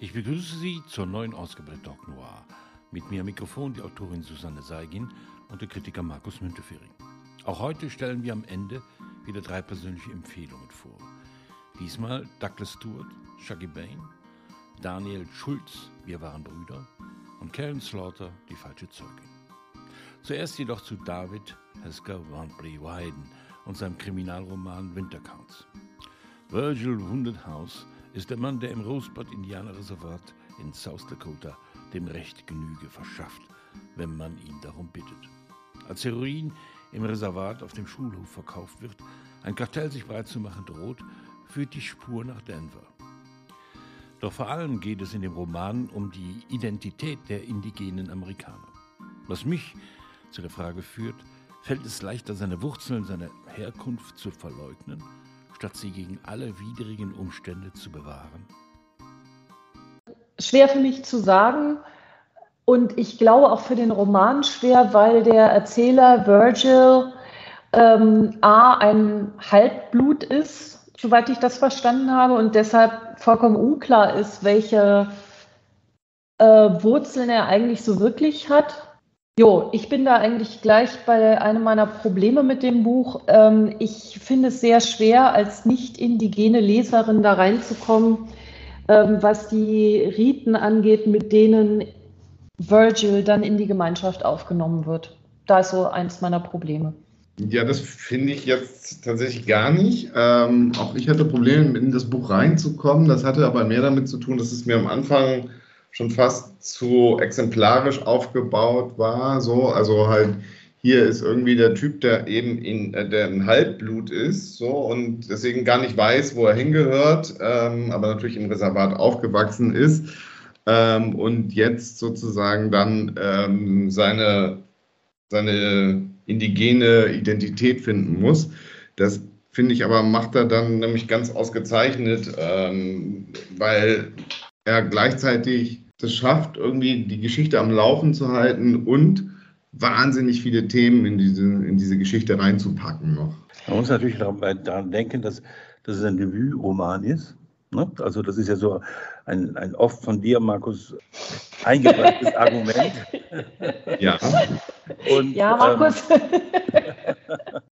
Ich begrüße Sie zur neuen Ausgabe Doc Noir. Mit mir am Mikrofon die Autorin Susanne Seigin und der Kritiker Markus Müntefering. Auch heute stellen wir am Ende wieder drei persönliche Empfehlungen vor. Diesmal Douglas Stewart, Shaggy Bain, Daniel Schulz, Wir waren Brüder und Karen Slaughter, Die falsche Zeugin. Zuerst jedoch zu David Hesker Van Weyden und seinem Kriminalroman Wintercounts. Virgil Wounded House ist der Mann, der im Rosebud Indianerreservat in South Dakota dem Recht Genüge verschafft, wenn man ihn darum bittet. Als Heroin im Reservat auf dem Schulhof verkauft wird, ein Kartell sich breit zu machen droht, führt die Spur nach Denver. Doch vor allem geht es in dem Roman um die Identität der indigenen Amerikaner. Was mich zu der Frage führt, fällt es leichter, seine Wurzeln, seine Herkunft zu verleugnen, statt sie gegen alle widrigen Umstände zu bewahren? Schwer für mich zu sagen und ich glaube auch für den Roman schwer, weil der Erzähler Virgil ähm, A, ein Halbblut ist, soweit ich das verstanden habe, und deshalb vollkommen unklar ist, welche äh, Wurzeln er eigentlich so wirklich hat. Jo, ich bin da eigentlich gleich bei einem meiner Probleme mit dem Buch. Ähm, ich finde es sehr schwer, als nicht indigene Leserin da reinzukommen, ähm, was die Riten angeht, mit denen Virgil dann in die Gemeinschaft aufgenommen wird. Da ist so eins meiner Probleme. Ja, das finde ich jetzt tatsächlich gar nicht. Ähm, auch ich hatte Probleme, in das Buch reinzukommen. Das hatte aber mehr damit zu tun, dass es mir am Anfang schon fast zu exemplarisch aufgebaut war. So, also halt hier ist irgendwie der Typ, der eben in, äh, der ein Halbblut ist, so und deswegen gar nicht weiß, wo er hingehört, ähm, aber natürlich im Reservat aufgewachsen ist ähm, und jetzt sozusagen dann ähm, seine, seine indigene Identität finden muss. Das finde ich aber macht er dann nämlich ganz ausgezeichnet, ähm, weil er gleichzeitig das schafft, irgendwie die Geschichte am Laufen zu halten und wahnsinnig viele Themen in diese, in diese Geschichte reinzupacken noch. Man muss natürlich daran denken, dass, dass es ein Debütroman ist. Ne? Also das ist ja so ein, ein oft von dir, Markus, eingebrachtes Argument. Ja. Und, ja, Markus. Ähm,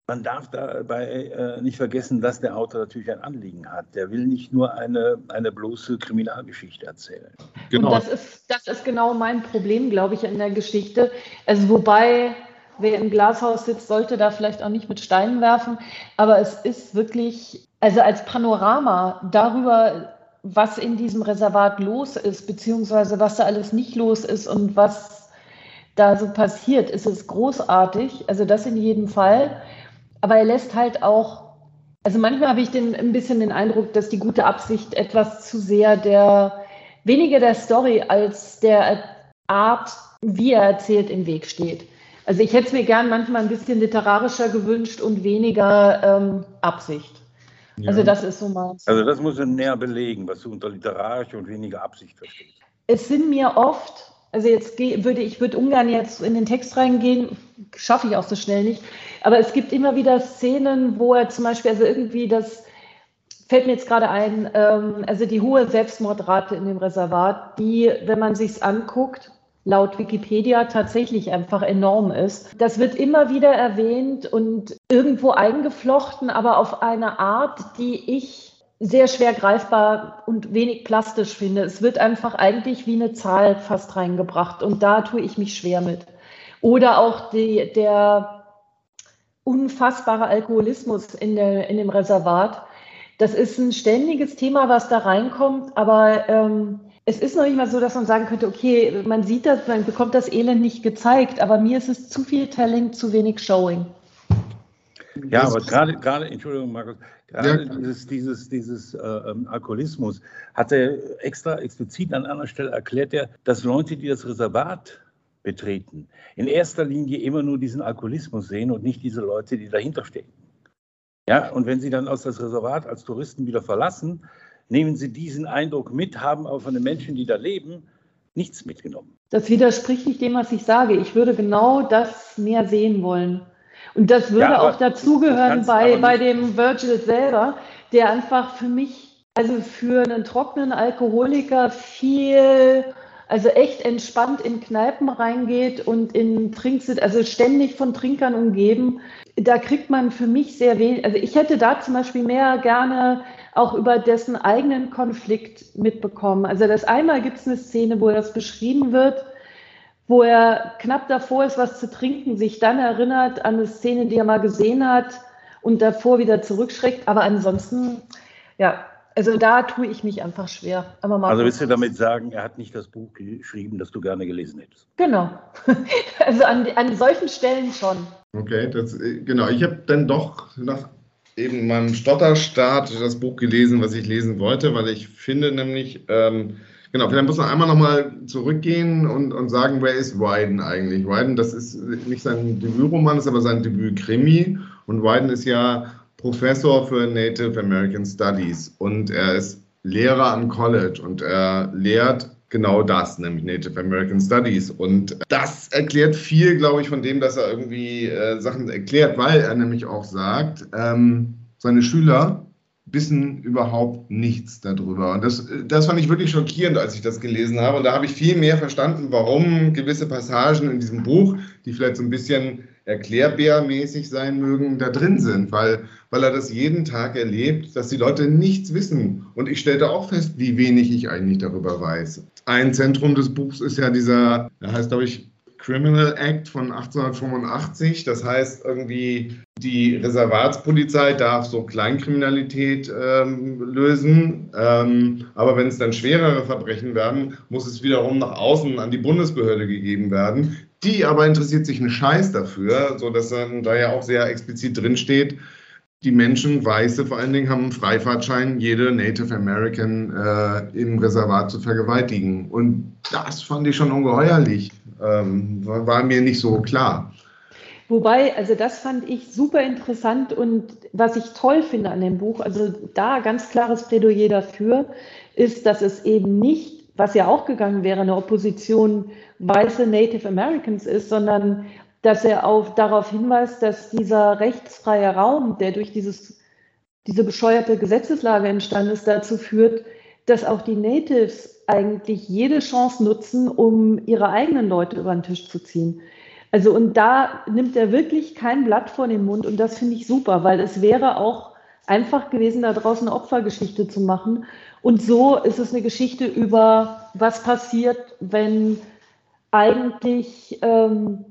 man darf dabei äh, nicht vergessen, dass der Autor natürlich ein Anliegen hat. Der will nicht nur eine, eine bloße Kriminalgeschichte erzählen. Genau. Und das ist, das ist genau mein Problem, glaube ich, in der Geschichte. Also wobei, wer im Glashaus sitzt, sollte da vielleicht auch nicht mit Steinen werfen. Aber es ist wirklich, also als Panorama darüber, was in diesem Reservat los ist, beziehungsweise was da alles nicht los ist und was da so passiert, ist es großartig. Also das in jedem Fall. Aber er lässt halt auch, also manchmal habe ich den, ein bisschen den Eindruck, dass die gute Absicht etwas zu sehr der, weniger der Story als der Art, wie er erzählt, im Weg steht. Also ich hätte es mir gern manchmal ein bisschen literarischer gewünscht und weniger ähm, Absicht. Ja. Also das ist so meins. Also das muss du näher belegen, was du unter literarisch und weniger Absicht verstehst. Es sind mir oft also jetzt würde ich würde ungern jetzt in den Text reingehen, schaffe ich auch so schnell nicht. Aber es gibt immer wieder Szenen, wo er zum Beispiel, also irgendwie das fällt mir jetzt gerade ein, ähm, also die hohe Selbstmordrate in dem Reservat, die, wenn man sich's anguckt, laut Wikipedia tatsächlich einfach enorm ist. Das wird immer wieder erwähnt und irgendwo eingeflochten, aber auf eine Art, die ich sehr schwer greifbar und wenig plastisch finde. Es wird einfach eigentlich wie eine Zahl fast reingebracht und da tue ich mich schwer mit. Oder auch die, der unfassbare Alkoholismus in, der, in dem Reservat. Das ist ein ständiges Thema, was da reinkommt, aber ähm, es ist noch nicht mal so, dass man sagen könnte, okay, man sieht das, man bekommt das Elend nicht gezeigt, aber mir ist es zu viel Telling, zu wenig Showing. Ja, aber gerade, gerade, Entschuldigung, Markus, gerade ja. dieses, dieses, dieses äh, ähm, Alkoholismus hat er extra explizit an einer Stelle erklärt, er, dass Leute, die das Reservat betreten, in erster Linie immer nur diesen Alkoholismus sehen und nicht diese Leute, die dahinter stehen. Ja, und wenn sie dann aus das Reservat als Touristen wieder verlassen, nehmen sie diesen Eindruck mit, haben aber von den Menschen, die da leben, nichts mitgenommen. Das widerspricht nicht dem, was ich sage. Ich würde genau das mehr sehen wollen. Und das würde ja, auch dazugehören bei, bei dem Virgil selber, der einfach für mich also für einen trockenen Alkoholiker viel, also echt entspannt in Kneipen reingeht und in Trinksitz, also ständig von Trinkern umgeben. Da kriegt man für mich sehr wenig, also ich hätte da zum Beispiel mehr gerne auch über dessen eigenen Konflikt mitbekommen. Also das einmal gibt es eine Szene, wo das beschrieben wird, wo er knapp davor ist, was zu trinken, sich dann erinnert an eine Szene, die er mal gesehen hat und davor wieder zurückschreckt. Aber ansonsten, ja, also da tue ich mich einfach schwer. also willst du damit sagen, er hat nicht das Buch geschrieben, das du gerne gelesen hättest? Genau. Also an, an solchen Stellen schon. Okay, das, genau. Ich habe dann doch nach eben meinem Stotterstart das Buch gelesen, was ich lesen wollte, weil ich finde nämlich, ähm, genau, vielleicht muss man einmal nochmal zurückgehen und, und sagen, wer ist Wyden eigentlich? Wyden, das ist nicht sein Debütroman, ist aber sein Debüt-Krimi. Und Wyden ist ja Professor für Native American Studies und er ist Lehrer am College und er lehrt genau das, nämlich Native American Studies. Und das erklärt viel, glaube ich, von dem, dass er irgendwie äh, Sachen erklärt, weil er nämlich auch sagt, ähm, seine Schüler wissen überhaupt nichts darüber. Und das, das fand ich wirklich schockierend, als ich das gelesen habe. Und da habe ich viel mehr verstanden, warum gewisse Passagen in diesem Buch, die vielleicht so ein bisschen erklärbärmäßig sein mögen, da drin sind, weil, weil er das jeden Tag erlebt, dass die Leute nichts wissen. Und ich stellte auch fest, wie wenig ich eigentlich darüber weiß. Ein Zentrum des Buchs ist ja dieser, der heißt, glaube ich, Criminal Act von 1885. Das heißt, irgendwie die Reservatspolizei darf so Kleinkriminalität ähm, lösen. Ähm, aber wenn es dann schwerere Verbrechen werden, muss es wiederum nach außen an die Bundesbehörde gegeben werden. Die aber interessiert sich einen Scheiß dafür, sodass dann da ja auch sehr explizit drinsteht, die Menschen, Weiße vor allen Dingen, haben einen Freifahrtschein, jede Native American äh, im Reservat zu vergewaltigen. Und das fand ich schon ungeheuerlich. Ähm, war, war mir nicht so klar. Wobei, also das fand ich super interessant und was ich toll finde an dem Buch, also da ganz klares Plädoyer dafür, ist, dass es eben nicht, was ja auch gegangen wäre, eine Opposition weiße Native Americans ist, sondern dass er auf, darauf hinweist, dass dieser rechtsfreie Raum, der durch dieses, diese bescheuerte Gesetzeslage entstanden ist, dazu führt, dass auch die Natives eigentlich jede Chance nutzen, um ihre eigenen Leute über den Tisch zu ziehen. Also und da nimmt er wirklich kein Blatt vor den Mund und das finde ich super, weil es wäre auch einfach gewesen, da draußen eine Opfergeschichte zu machen. Und so ist es eine Geschichte über, was passiert, wenn eigentlich ähm,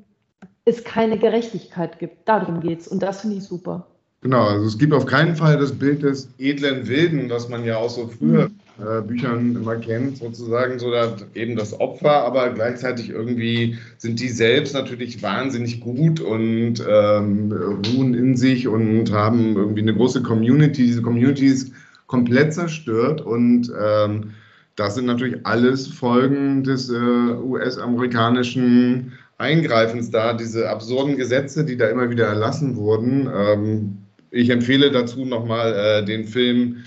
es keine Gerechtigkeit gibt. Darum geht es und das finde ich super. Genau, also es gibt auf keinen Fall das Bild des edlen Wilden, was man ja auch so früher mhm. äh, Büchern immer kennt, sozusagen, so eben das Opfer, aber gleichzeitig irgendwie sind die selbst natürlich wahnsinnig gut und ähm, ruhen in sich und haben irgendwie eine große Community. Diese Community ist komplett zerstört und ähm, das sind natürlich alles Folgen des äh, US-amerikanischen Eingreifens da, diese absurden Gesetze, die da immer wieder erlassen wurden. Ähm, ich empfehle dazu nochmal äh, den Film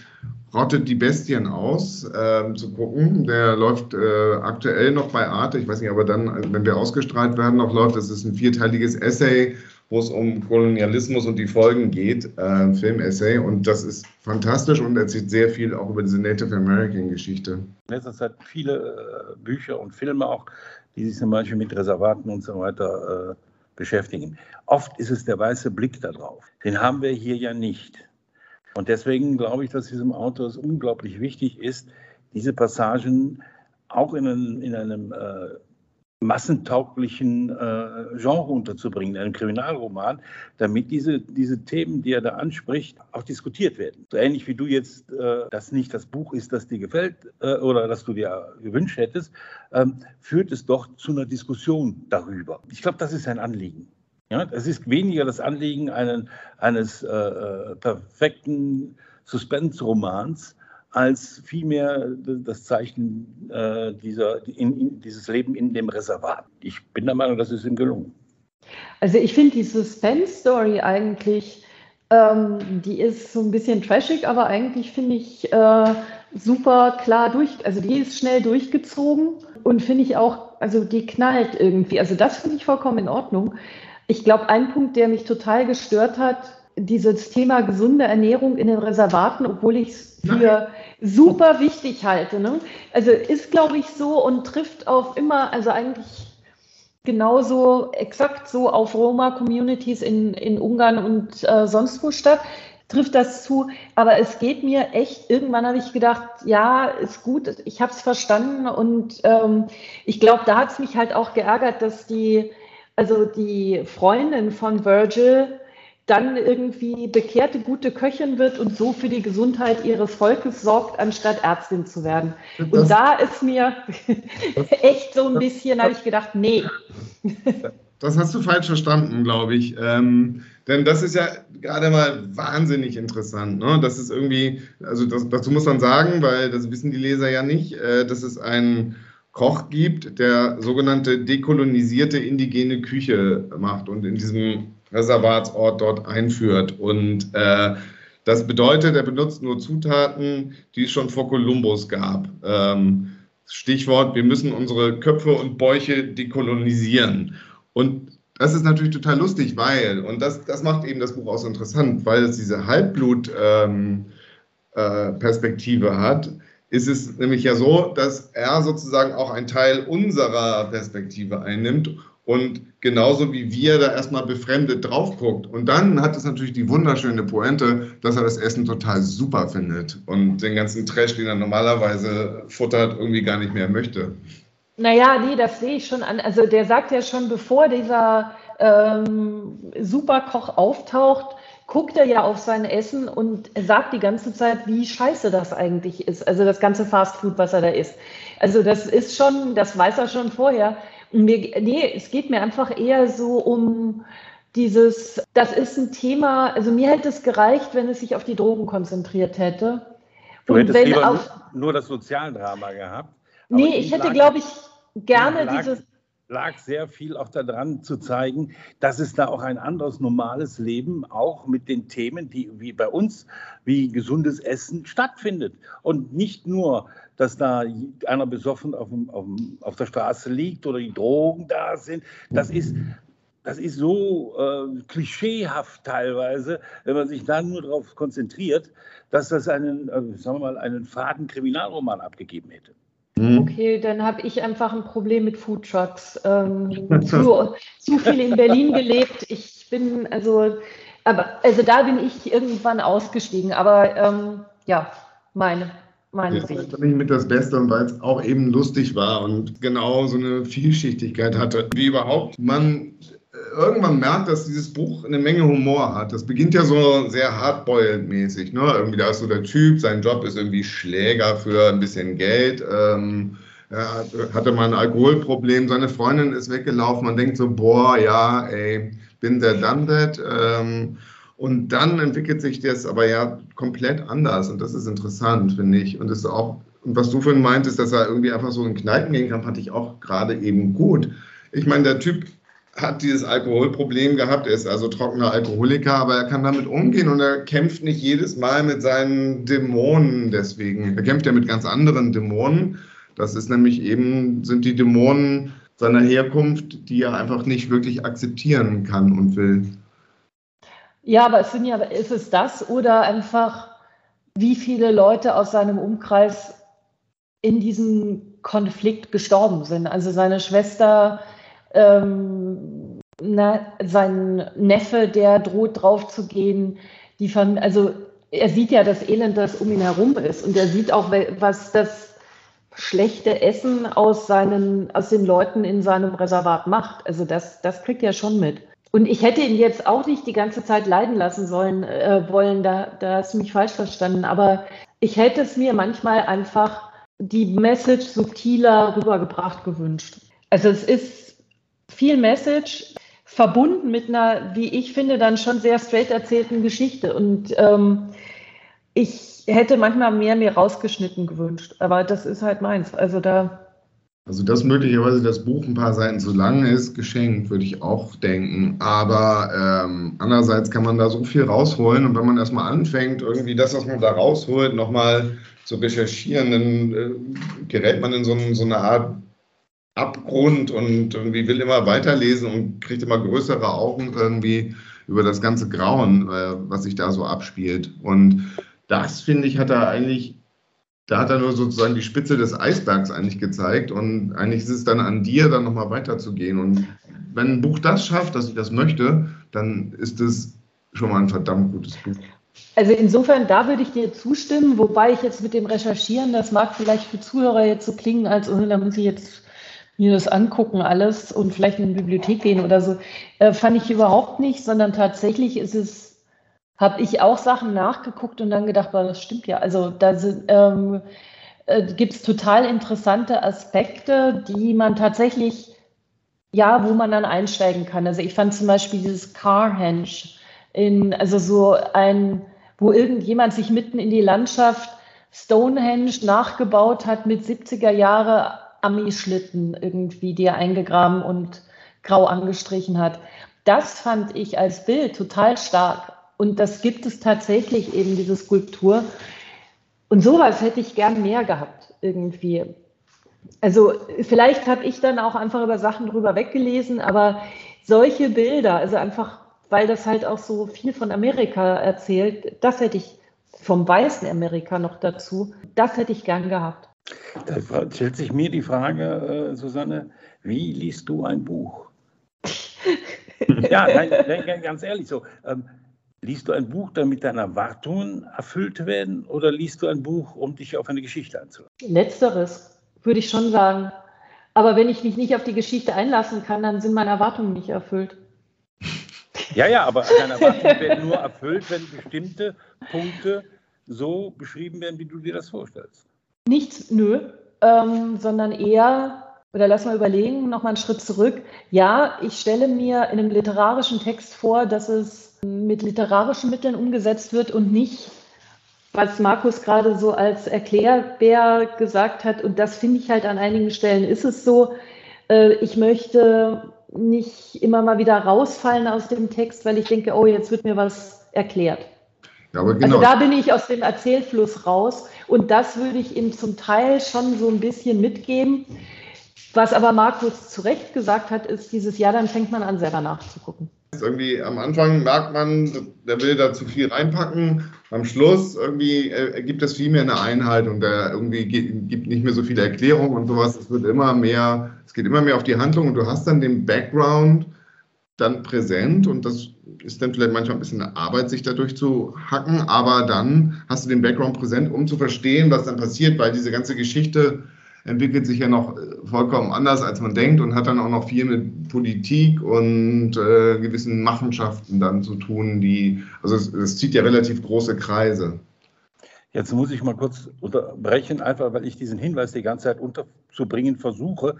Rottet die Bestien aus äh, zu gucken. Der läuft äh, aktuell noch bei Arte. Ich weiß nicht, aber dann, wenn wir ausgestrahlt werden, noch läuft. Das ist ein vierteiliges Essay, wo es um Kolonialismus und die Folgen geht. Äh, Film-Essay. Und das ist fantastisch und erzählt sehr viel auch über diese Native American-Geschichte. In letzter Zeit viele äh, Bücher und Filme auch die sich zum Beispiel mit Reservaten und so weiter äh, beschäftigen. Oft ist es der weiße Blick darauf. Den haben wir hier ja nicht. Und deswegen glaube ich, dass diesem Autor es unglaublich wichtig ist, diese Passagen auch in einem, in einem äh, massentauglichen äh, Genre unterzubringen, einen Kriminalroman, damit diese, diese Themen, die er da anspricht, auch diskutiert werden. So ähnlich wie du jetzt äh, das nicht das Buch ist, das dir gefällt äh, oder das du dir gewünscht hättest, ähm, führt es doch zu einer Diskussion darüber. Ich glaube, das ist ein Anliegen. Ja, es ist weniger das Anliegen einen, eines äh, äh, perfekten Suspense-Romans, als vielmehr das Zeichen äh, dieser, in, in, dieses Leben in dem Reservat. Ich bin der Meinung, das ist ihm gelungen. Also ich finde die Suspense-Story eigentlich, ähm, die ist so ein bisschen trashig, aber eigentlich finde ich äh, super klar durch, also die ist schnell durchgezogen und finde ich auch, also die knallt irgendwie. Also das finde ich vollkommen in Ordnung. Ich glaube, ein Punkt, der mich total gestört hat, dieses Thema gesunde Ernährung in den Reservaten, obwohl ich es für super wichtig halte. Ne? Also ist, glaube ich, so und trifft auf immer, also eigentlich genauso exakt so auf Roma-Communities in, in Ungarn und äh, sonst wo statt trifft das zu. Aber es geht mir echt, irgendwann habe ich gedacht, ja, ist gut, ich habe es verstanden. Und ähm, ich glaube, da hat es mich halt auch geärgert, dass die, also die Freundin von Virgil dann irgendwie bekehrte gute Köchin wird und so für die Gesundheit ihres Volkes sorgt, anstatt Ärztin zu werden. Und das, da ist mir echt so ein bisschen, habe ich gedacht, nee. Das hast du falsch verstanden, glaube ich. Ähm, denn das ist ja gerade mal wahnsinnig interessant. Ne? Das ist irgendwie, also das, dazu muss man sagen, weil das wissen die Leser ja nicht, äh, dass es einen Koch gibt, der sogenannte dekolonisierte indigene Küche macht und in diesem Reservatsort dort einführt. Und äh, das bedeutet, er benutzt nur Zutaten, die es schon vor Kolumbus gab. Ähm, Stichwort, wir müssen unsere Köpfe und Bäuche dekolonisieren. Und das ist natürlich total lustig, weil, und das, das macht eben das Buch auch so interessant, weil es diese Halbblut-Perspektive ähm, äh, hat, ist es nämlich ja so, dass er sozusagen auch einen Teil unserer Perspektive einnimmt und genauso wie wir da erstmal befremdet drauf guckt. Und dann hat es natürlich die wunderschöne Pointe, dass er das Essen total super findet und den ganzen Trash, den er normalerweise futtert, irgendwie gar nicht mehr möchte. Naja, nee, das sehe ich schon an. Also der sagt ja schon, bevor dieser ähm, Superkoch auftaucht, guckt er ja auf sein Essen und sagt die ganze Zeit, wie scheiße das eigentlich ist. Also das ganze Fastfood, was er da isst. Also das ist schon, das weiß er schon vorher. Mir, nee, es geht mir einfach eher so um dieses, das ist ein Thema, also mir hätte es gereicht, wenn es sich auf die Drogen konzentriert hätte. Du hättest wenn lieber auf, nur das Sozialdrama gehabt. Nee, ich hätte, glaube ich, gerne lag, dieses. lag sehr viel auch daran zu zeigen, dass es da auch ein anderes normales Leben auch mit den Themen, die wie bei uns, wie gesundes Essen stattfindet. Und nicht nur, dass da einer besoffen auf, auf, auf der Straße liegt oder die Drogen da sind. Das ist das ist so äh, klischeehaft teilweise, wenn man sich dann nur darauf konzentriert, dass das einen, äh, sagen wir mal, einen faden Kriminalroman abgegeben hätte. Mhm. Okay, dann habe ich einfach ein Problem mit Foodtrucks. Ähm, zu, zu viel in Berlin gelebt. Ich bin, also, aber, also da bin ich irgendwann ausgestiegen. Aber ähm, ja, meine, meine ja, Sicht. Das ist mit das Beste und weil es auch eben lustig war und genau so eine Vielschichtigkeit hatte. Wie überhaupt man irgendwann merkt, dass dieses Buch eine Menge Humor hat. Das beginnt ja so sehr hardboiled-mäßig. Ne? Irgendwie da ist so der Typ, sein Job ist irgendwie Schläger für ein bisschen Geld. Ähm, er hatte mal ein Alkoholproblem, seine Freundin ist weggelaufen. Man denkt so, boah, ja, ey, bin der done that. Ähm, und dann entwickelt sich das aber ja komplett anders. Und das ist interessant, finde ich. Und das ist auch, was du vorhin meintest, dass er irgendwie einfach so in Kneipen gehen kann, fand ich auch gerade eben gut. Ich meine, der Typ hat dieses Alkoholproblem gehabt, er ist also trockener Alkoholiker, aber er kann damit umgehen und er kämpft nicht jedes Mal mit seinen Dämonen deswegen. Er kämpft ja mit ganz anderen Dämonen. Das ist nämlich eben, sind die Dämonen seiner Herkunft, die er einfach nicht wirklich akzeptieren kann und will. Ja, aber es sind ja, ist es das oder einfach, wie viele Leute aus seinem Umkreis in diesem Konflikt gestorben sind? Also seine Schwester ähm, na, sein Neffe, der droht draufzugehen. Die Fam also er sieht ja das Elend, das um ihn herum ist. Und er sieht auch, was das schlechte Essen aus, seinen, aus den Leuten in seinem Reservat macht. Also das, das kriegt er schon mit. Und ich hätte ihn jetzt auch nicht die ganze Zeit leiden lassen sollen, äh, wollen, da, da hast du mich falsch verstanden. Aber ich hätte es mir manchmal einfach die Message subtiler rübergebracht gewünscht. Also es ist viel Message verbunden mit einer, wie ich finde, dann schon sehr straight erzählten Geschichte. Und ähm, ich hätte manchmal mehr mir rausgeschnitten gewünscht, aber das ist halt meins. Also da. Also, dass möglicherweise das Buch ein paar Seiten zu lang ist, geschenkt, würde ich auch denken. Aber ähm, andererseits kann man da so viel rausholen und wenn man erstmal anfängt, irgendwie das, was man da rausholt, nochmal zu recherchieren, dann äh, gerät man in so, so eine Art Abgrund und irgendwie will immer weiterlesen und kriegt immer größere Augen irgendwie. über das ganze Grauen, äh, was sich da so abspielt. Und das, finde ich, hat er eigentlich, da hat er nur sozusagen die Spitze des Eisbergs eigentlich gezeigt. Und eigentlich ist es dann an dir, dann nochmal weiterzugehen. Und wenn ein Buch das schafft, dass ich das möchte, dann ist es schon mal ein verdammt gutes Buch. Also insofern, da würde ich dir zustimmen, wobei ich jetzt mit dem Recherchieren, das mag vielleicht für Zuhörer jetzt so klingen, als oh, da muss ich jetzt mir das angucken alles und vielleicht in die Bibliothek gehen oder so, äh, fand ich überhaupt nicht, sondern tatsächlich ist es, habe ich auch Sachen nachgeguckt und dann gedacht, boah, das stimmt ja. Also da ähm, äh, gibt es total interessante Aspekte, die man tatsächlich, ja, wo man dann einsteigen kann. Also ich fand zum Beispiel dieses Carhenge, in, also so ein, wo irgendjemand sich mitten in die Landschaft Stonehenge nachgebaut hat mit 70er Jahre Ami-Schlitten irgendwie, die er eingegraben und grau angestrichen hat. Das fand ich als Bild total stark. Und das gibt es tatsächlich eben, diese Skulptur. Und sowas hätte ich gern mehr gehabt, irgendwie. Also vielleicht habe ich dann auch einfach über Sachen drüber weggelesen, aber solche Bilder, also einfach weil das halt auch so viel von Amerika erzählt. Das hätte ich vom weißen Amerika noch dazu. Das hätte ich gern gehabt. Da stellt sich mir die Frage, äh, Susanne, wie liest du ein Buch? ja, nein, nein, ganz ehrlich so. Ähm, liest du ein Buch, damit deine Erwartungen erfüllt werden oder liest du ein Buch, um dich auf eine Geschichte einzulassen? Letzteres, würde ich schon sagen. Aber wenn ich mich nicht auf die Geschichte einlassen kann, dann sind meine Erwartungen nicht erfüllt. Ja, ja, aber deine Erwartungen werden nur erfüllt, wenn bestimmte Punkte so beschrieben werden, wie du dir das vorstellst. Nichts, nö, ähm, sondern eher, oder lass mal überlegen, nochmal einen Schritt zurück. Ja, ich stelle mir in einem literarischen Text vor, dass es mit literarischen Mitteln umgesetzt wird und nicht, was Markus gerade so als Erklärbär gesagt hat. Und das finde ich halt an einigen Stellen ist es so. Äh, ich möchte nicht immer mal wieder rausfallen aus dem Text, weil ich denke, oh, jetzt wird mir was erklärt. Ja, genau. Also da bin ich aus dem Erzählfluss raus und das würde ich ihm zum Teil schon so ein bisschen mitgeben. Was aber Markus zu Recht gesagt hat, ist dieses Jahr, dann fängt man an, selber nachzugucken. Irgendwie am Anfang merkt man, der will da zu viel reinpacken. Am Schluss irgendwie äh, gibt es viel mehr eine Einhaltung. Der irgendwie gibt nicht mehr so viele Erklärungen und sowas. Es wird immer mehr, es geht immer mehr auf die Handlung und du hast dann den Background dann präsent und das ist dann vielleicht manchmal ein bisschen eine Arbeit, sich dadurch zu hacken, aber dann hast du den Background präsent, um zu verstehen, was dann passiert, weil diese ganze Geschichte entwickelt sich ja noch äh, vollkommen anders, als man denkt und hat dann auch noch viel mit Politik und äh, gewissen Machenschaften dann zu tun, die, also es, es zieht ja relativ große Kreise. Jetzt muss ich mal kurz unterbrechen, einfach weil ich diesen Hinweis die ganze Zeit unterzubringen versuche,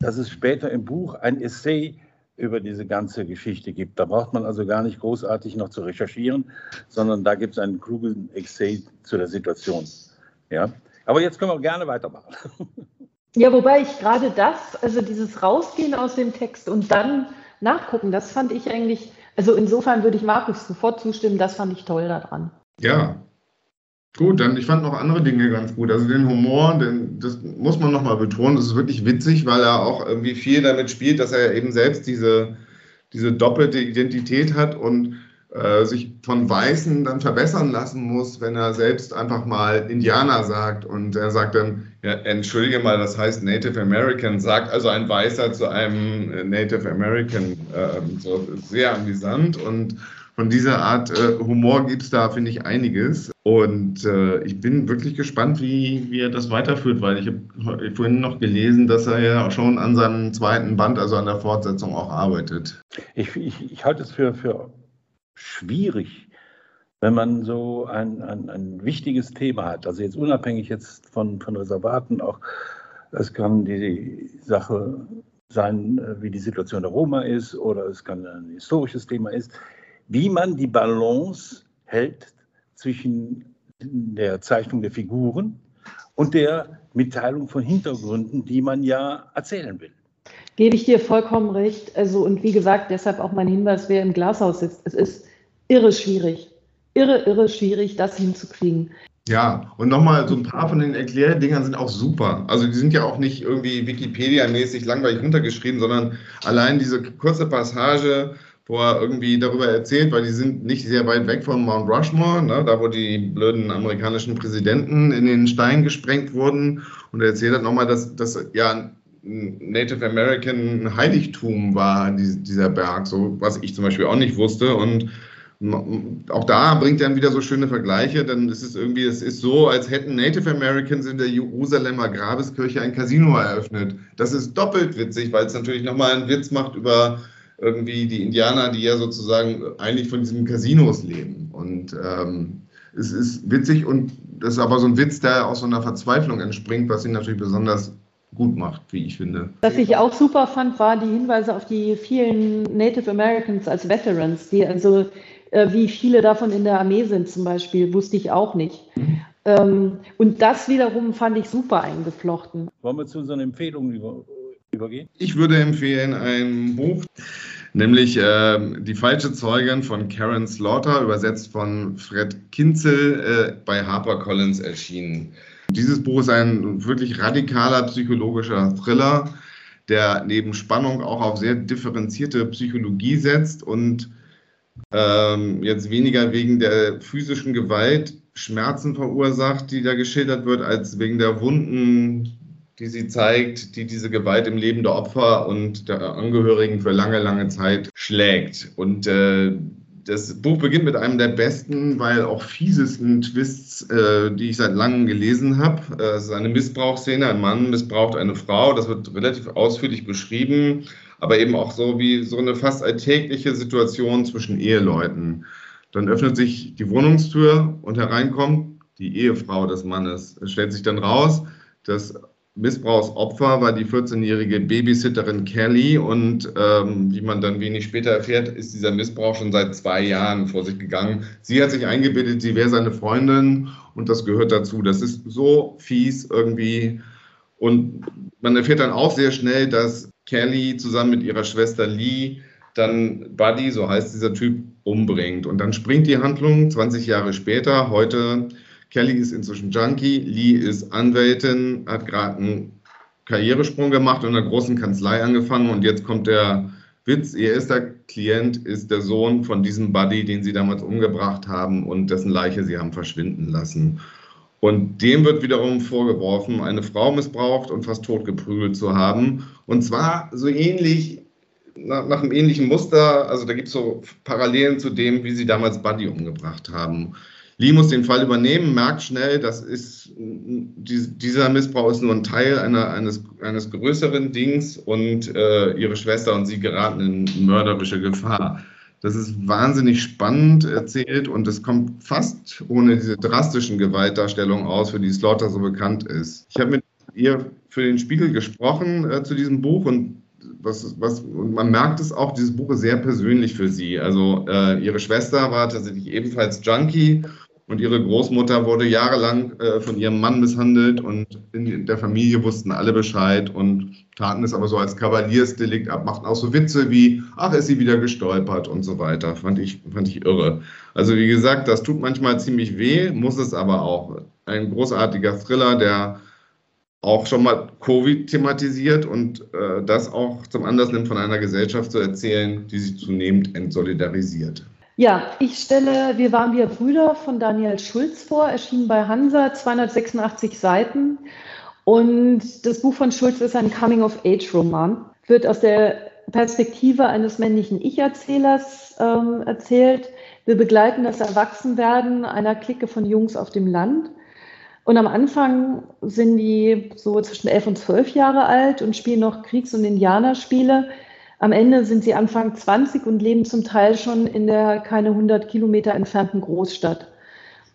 dass es später im Buch ein Essay über diese ganze Geschichte gibt. Da braucht man also gar nicht großartig noch zu recherchieren, sondern da gibt es einen klugen Essay zu der Situation. Ja? Aber jetzt können wir gerne weitermachen. Ja, wobei ich gerade das, also dieses Rausgehen aus dem Text und dann nachgucken, das fand ich eigentlich, also insofern würde ich Markus sofort zustimmen, das fand ich toll daran. Ja, Gut, dann ich fand noch andere Dinge ganz gut. Also den Humor, den, das muss man nochmal betonen, das ist wirklich witzig, weil er auch irgendwie viel damit spielt, dass er eben selbst diese, diese doppelte Identität hat und äh, sich von Weißen dann verbessern lassen muss, wenn er selbst einfach mal Indianer sagt und er sagt dann, ja, entschuldige mal, das heißt Native American, sagt also ein Weißer zu einem äh, Native American, äh, so sehr amüsant und von dieser Art äh, Humor gibt es da, finde ich, einiges. Und äh, ich bin wirklich gespannt, wie, wie er das weiterführt, weil ich habe vorhin noch gelesen, dass er ja schon an seinem zweiten Band, also an der Fortsetzung auch arbeitet. Ich, ich, ich halte es für, für schwierig, wenn man so ein, ein, ein wichtiges Thema hat. Also jetzt unabhängig jetzt von, von Reservaten, auch es kann die Sache sein, äh, wie die Situation der Roma ist, oder es kann ein historisches Thema ist, wie man die Balance hält zwischen der Zeichnung der Figuren und der Mitteilung von Hintergründen, die man ja erzählen will. Gebe ich dir vollkommen recht. Also, und wie gesagt, deshalb auch mein Hinweis, wer im Glashaus sitzt. Es ist irre schwierig. Irre, irre schwierig, das hinzukriegen. Ja, und nochmal, so ein paar von den Erklärdingern sind auch super. Also die sind ja auch nicht irgendwie Wikipedia-mäßig langweilig runtergeschrieben, sondern allein diese kurze Passage, wo er irgendwie darüber erzählt, weil die sind nicht sehr weit weg von Mount Rushmore, ne, da wo die blöden amerikanischen Präsidenten in den Stein gesprengt wurden. Und er erzählt halt nochmal, dass das ja Native American Heiligtum war, dieser Berg, so was ich zum Beispiel auch nicht wusste. Und auch da bringt er dann wieder so schöne Vergleiche, dann ist es irgendwie, es ist so, als hätten Native Americans in der Jerusalemer Grabeskirche ein Casino eröffnet. Das ist doppelt witzig, weil es natürlich nochmal einen Witz macht über irgendwie die Indianer, die ja sozusagen eigentlich von diesen Casinos leben. Und ähm, es ist witzig und das ist aber so ein Witz, der aus so einer Verzweiflung entspringt, was ihn natürlich besonders gut macht, wie ich finde. Was ich auch super fand, war die Hinweise auf die vielen Native Americans als Veterans, die also äh, wie viele davon in der Armee sind zum Beispiel, wusste ich auch nicht. Mhm. Ähm, und das wiederum fand ich super eingeflochten. Wollen wir zu unseren Empfehlungen über, übergehen? Ich würde empfehlen ein Buch, nämlich äh, Die falsche Zeugin von Karen Slaughter, übersetzt von Fred Kinzel, äh, bei HarperCollins erschienen. Dieses Buch ist ein wirklich radikaler psychologischer Thriller, der neben Spannung auch auf sehr differenzierte Psychologie setzt und ähm, jetzt weniger wegen der physischen Gewalt Schmerzen verursacht, die da geschildert wird, als wegen der Wunden, die sie zeigt, die diese Gewalt im Leben der Opfer und der Angehörigen für lange, lange Zeit schlägt. Und äh, das Buch beginnt mit einem der besten, weil auch fiesesten Twists, äh, die ich seit langem gelesen habe. Äh, es ist eine Missbrauchsszene. Ein Mann missbraucht eine Frau. Das wird relativ ausführlich beschrieben aber eben auch so wie so eine fast alltägliche Situation zwischen Eheleuten. Dann öffnet sich die Wohnungstür und hereinkommt die Ehefrau des Mannes. Es stellt sich dann raus, das Missbrauchsopfer war die 14-jährige Babysitterin Kelly und ähm, wie man dann wenig später erfährt, ist dieser Missbrauch schon seit zwei Jahren vor sich gegangen. Sie hat sich eingebildet, sie wäre seine Freundin und das gehört dazu. Das ist so fies irgendwie. Und man erfährt dann auch sehr schnell, dass Kelly zusammen mit ihrer Schwester Lee dann Buddy, so heißt dieser Typ, umbringt. Und dann springt die Handlung 20 Jahre später. Heute, Kelly ist inzwischen Junkie, Lee ist Anwältin, hat gerade einen Karrieresprung gemacht und in einer großen Kanzlei angefangen. Und jetzt kommt der Witz, ihr erster Klient ist der Sohn von diesem Buddy, den sie damals umgebracht haben und dessen Leiche sie haben verschwinden lassen. Und dem wird wiederum vorgeworfen, eine Frau missbraucht und fast totgeprügelt zu haben. Und zwar so ähnlich, nach, nach einem ähnlichen Muster, also da gibt es so Parallelen zu dem, wie sie damals Buddy umgebracht haben. Lee muss den Fall übernehmen, merkt schnell, das ist, dieser Missbrauch ist nur ein Teil einer, eines, eines größeren Dings und äh, ihre Schwester und sie geraten in mörderische Gefahr. Das ist wahnsinnig spannend erzählt und es kommt fast ohne diese drastischen Gewaltdarstellungen aus, für die Slaughter so bekannt ist. Ich habe mit ihr für den Spiegel gesprochen äh, zu diesem Buch und was, was, und man merkt es auch, dieses Buch ist sehr persönlich für sie. Also äh, ihre Schwester war tatsächlich ebenfalls Junkie und ihre Großmutter wurde jahrelang äh, von ihrem Mann misshandelt und in der Familie wussten alle Bescheid und taten es aber so als Kavaliersdelikt ab, machten auch so Witze wie, ach, ist sie wieder gestolpert und so weiter. Fand ich, fand ich irre. Also wie gesagt, das tut manchmal ziemlich weh, muss es aber auch. Ein großartiger Thriller, der auch schon mal Covid thematisiert und äh, das auch zum Anlass nimmt, von einer Gesellschaft zu erzählen, die sich zunehmend entsolidarisiert. Ja, ich stelle Wir waren wir Brüder von Daniel Schulz vor, erschienen bei Hansa, 286 Seiten. Und das Buch von Schulz ist ein Coming-of-Age-Roman, wird aus der Perspektive eines männlichen Ich-Erzählers ähm, erzählt. Wir begleiten das Erwachsenwerden einer Clique von Jungs auf dem Land. Und am Anfang sind die so zwischen elf und zwölf Jahre alt und spielen noch Kriegs- und Indianerspiele. Am Ende sind sie Anfang 20 und leben zum Teil schon in der keine 100 Kilometer entfernten Großstadt.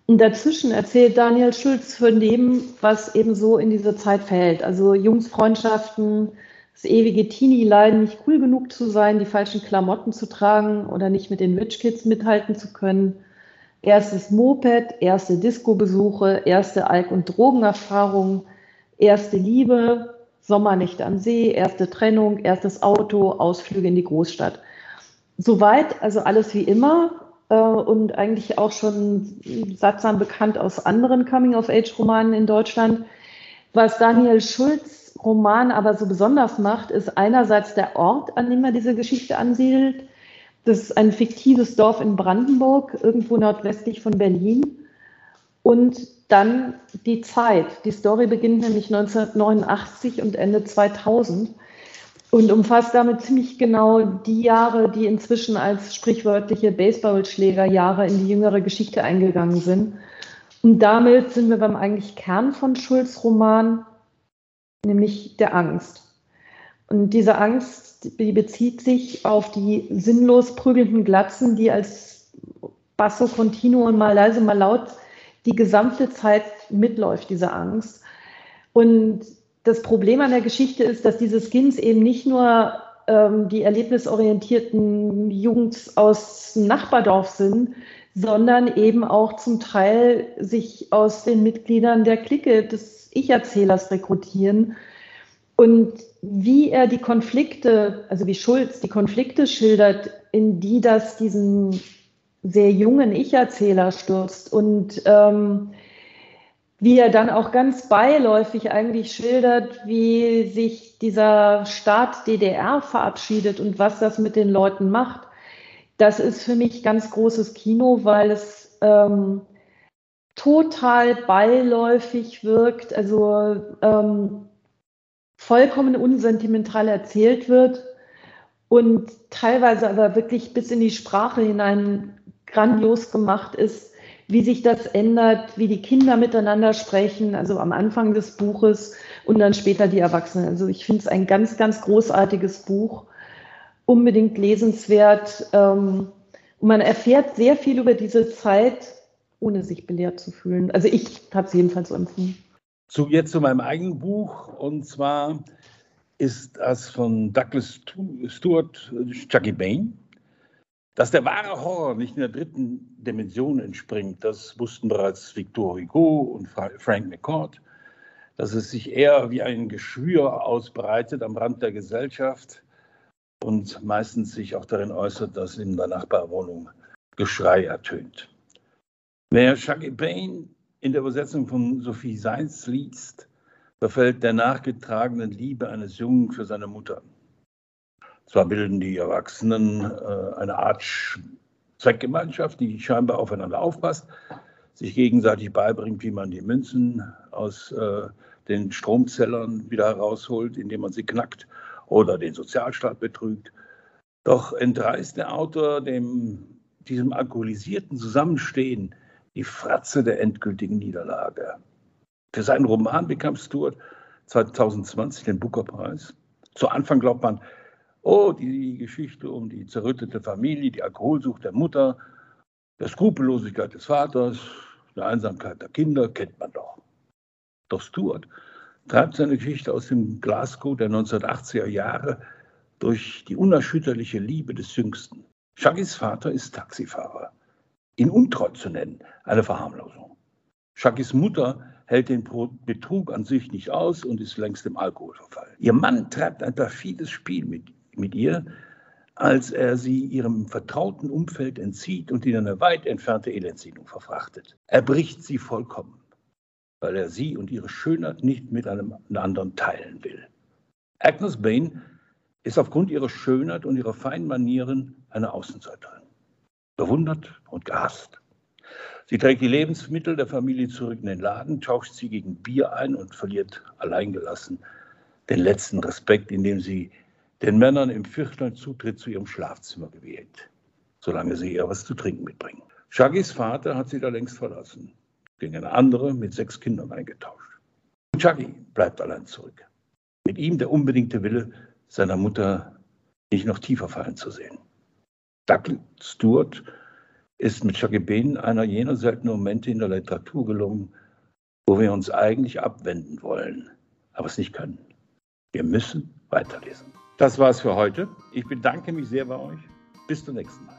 Und dazwischen erzählt Daniel Schulz von dem, was eben so in dieser Zeit fällt. Also Jungsfreundschaften, das ewige Teenie-Leiden, nicht cool genug zu sein, die falschen Klamotten zu tragen oder nicht mit den Rich Kids mithalten zu können. Erstes Moped, erste Disco-Besuche, erste Alk- und Drogenerfahrungen, erste Liebe, Sommernächte am See, erste Trennung, erstes Auto, Ausflüge in die Großstadt. Soweit, also alles wie immer äh, und eigentlich auch schon sattsam bekannt aus anderen Coming-of-Age-Romanen in Deutschland. Was Daniel Schulz Roman aber so besonders macht, ist einerseits der Ort, an dem er diese Geschichte ansiedelt. Das ist ein fiktives Dorf in Brandenburg, irgendwo nordwestlich von Berlin. Und dann die Zeit. Die Story beginnt nämlich 1989 und Ende 2000 und umfasst damit ziemlich genau die Jahre, die inzwischen als sprichwörtliche Baseballschlägerjahre in die jüngere Geschichte eingegangen sind. Und damit sind wir beim eigentlich Kern von Schulz Roman, nämlich der Angst. Und diese Angst, die bezieht sich auf die sinnlos prügelnden Glatzen, die als Basso continuo mal leise, mal laut die gesamte Zeit mitläuft, diese Angst. Und das Problem an der Geschichte ist, dass diese Skins eben nicht nur ähm, die erlebnisorientierten Jungs aus dem Nachbardorf sind, sondern eben auch zum Teil sich aus den Mitgliedern der Clique des Ich-Erzählers rekrutieren. Und wie er die Konflikte, also wie Schulz die Konflikte schildert, in die das diesen sehr jungen Ich-Erzähler stürzt und ähm, wie er dann auch ganz beiläufig eigentlich schildert, wie sich dieser Staat DDR verabschiedet und was das mit den Leuten macht. Das ist für mich ganz großes Kino, weil es ähm, total beiläufig wirkt, also ähm, vollkommen unsentimental erzählt wird und teilweise aber wirklich bis in die Sprache hinein grandios gemacht ist wie sich das ändert, wie die Kinder miteinander sprechen, also am Anfang des Buches und dann später die Erwachsenen. Also ich finde es ein ganz, ganz großartiges Buch, unbedingt lesenswert. Ähm, und man erfährt sehr viel über diese Zeit, ohne sich belehrt zu fühlen. Also ich habe es jedenfalls so empfunden. So, jetzt zu meinem eigenen Buch und zwar ist das von Douglas Stewart, Chucky Bain. Dass der wahre Horror nicht in der dritten Dimension entspringt, das wussten bereits Victor Hugo und Frank McCord. Dass es sich eher wie ein Geschwür ausbreitet am Rand der Gesellschaft und meistens sich auch darin äußert, dass in der Nachbarwohnung Geschrei ertönt. Wer Shaggy Payne in der Übersetzung von Sophie Seitz liest, verfällt der nachgetragenen Liebe eines Jungen für seine Mutter. Zwar bilden die Erwachsenen äh, eine Art Zweckgemeinschaft, die scheinbar aufeinander aufpasst, sich gegenseitig beibringt, wie man die Münzen aus äh, den Stromzellern wieder herausholt, indem man sie knackt oder den Sozialstaat betrügt. Doch entreißt der Autor dem, diesem alkoholisierten Zusammenstehen die Fratze der endgültigen Niederlage. Für seinen Roman bekam Stuart 2020 den Booker-Preis. Zu Anfang glaubt man, Oh, die Geschichte um die zerrüttete Familie, die Alkoholsucht der Mutter, der Skrupellosigkeit des Vaters, der Einsamkeit der Kinder, kennt man doch. Doch Stuart treibt seine Geschichte aus dem Glasgow der 1980er Jahre durch die unerschütterliche Liebe des Jüngsten. Shaggys Vater ist Taxifahrer. Ihn untreu zu nennen, eine Verharmlosung. Shaggys Mutter hält den Betrug an sich nicht aus und ist längst im Alkohol verfallen. Ihr Mann treibt ein perfides Spiel mit mit ihr, als er sie ihrem vertrauten Umfeld entzieht und in eine weit entfernte Elendsiedlung verfrachtet. Er bricht sie vollkommen, weil er sie und ihre Schönheit nicht mit einem anderen teilen will. Agnes Bain ist aufgrund ihrer Schönheit und ihrer feinen Manieren eine Außenseiterin. Bewundert und gehasst. Sie trägt die Lebensmittel der Familie zurück in den Laden, tauscht sie gegen Bier ein und verliert alleingelassen den letzten Respekt, indem sie den Männern im Viertel Zutritt zu ihrem Schlafzimmer gewählt, solange sie ihr was zu trinken mitbringen. Shaggys Vater hat sie da längst verlassen, gegen eine andere mit sechs Kindern eingetauscht. Und Shaggy bleibt allein zurück. Mit ihm der unbedingte Wille, seiner Mutter nicht noch tiefer fallen zu sehen. Douglas Stewart ist mit Shaggy Bean einer jener seltenen Momente in der Literatur gelungen, wo wir uns eigentlich abwenden wollen, aber es nicht können. Wir müssen weiterlesen. Das war's für heute. Ich bedanke mich sehr bei euch. Bis zum nächsten Mal.